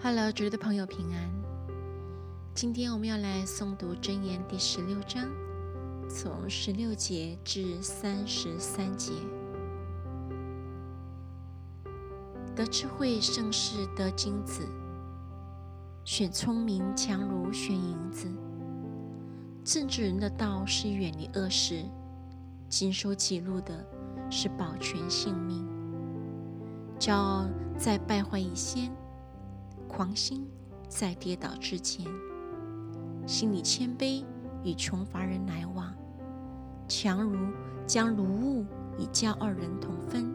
Hello，主的朋友平安。今天我们要来诵读箴言第十六章，从十六节至三十三节。得智慧胜似得金子，选聪明强如选银子。正直人的道是远离恶事，经受记录的是保全性命。骄傲在败坏以先。狂心在跌倒之前，心里谦卑，与穷乏人来往；强如将如物与骄傲人同分。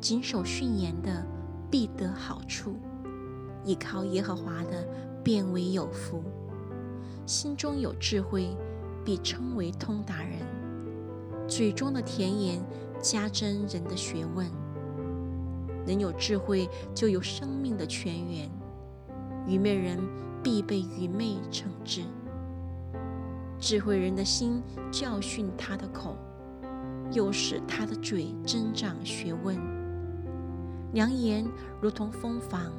谨守训言的必得好处，依靠耶和华的变为有福。心中有智慧，必称为通达人；嘴中的甜言加增人的学问。人有智慧，就有生命的泉源。愚昧人必被愚昧惩治。智慧人的心教训他的口，又使他的嘴增长学问。良言如同蜂房，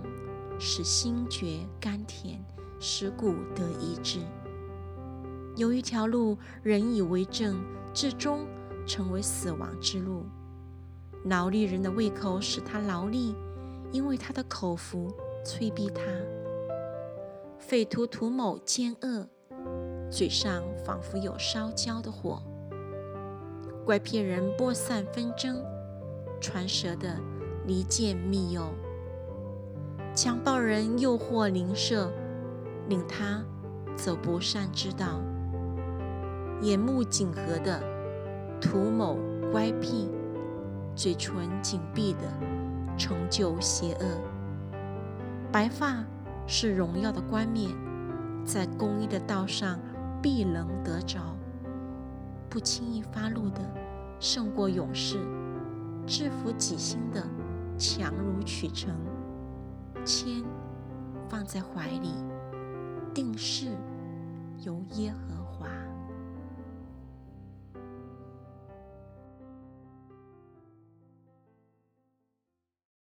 使心觉甘甜，使骨得医治。有一条路，人以为正，至终成为死亡之路。劳力人的胃口使他劳力，因为他的口福催逼他。匪徒图谋奸恶，嘴上仿佛有烧焦的火。乖僻人播散纷争，传舌的离间密友。强暴人诱惑邻舍，令他走不善之道。眼目紧合的图谋乖僻。嘴唇紧闭的，成就邪恶。白发是荣耀的冠冕，在公义的道上必能得着。不轻易发怒的，胜过勇士；制服己心的，强如取成。谦放在怀里，定是由耶和华。